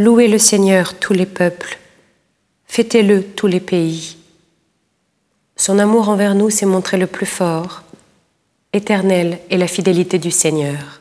Louez le Seigneur tous les peuples, fêtez-le tous les pays. Son amour envers nous s'est montré le plus fort, éternel est la fidélité du Seigneur.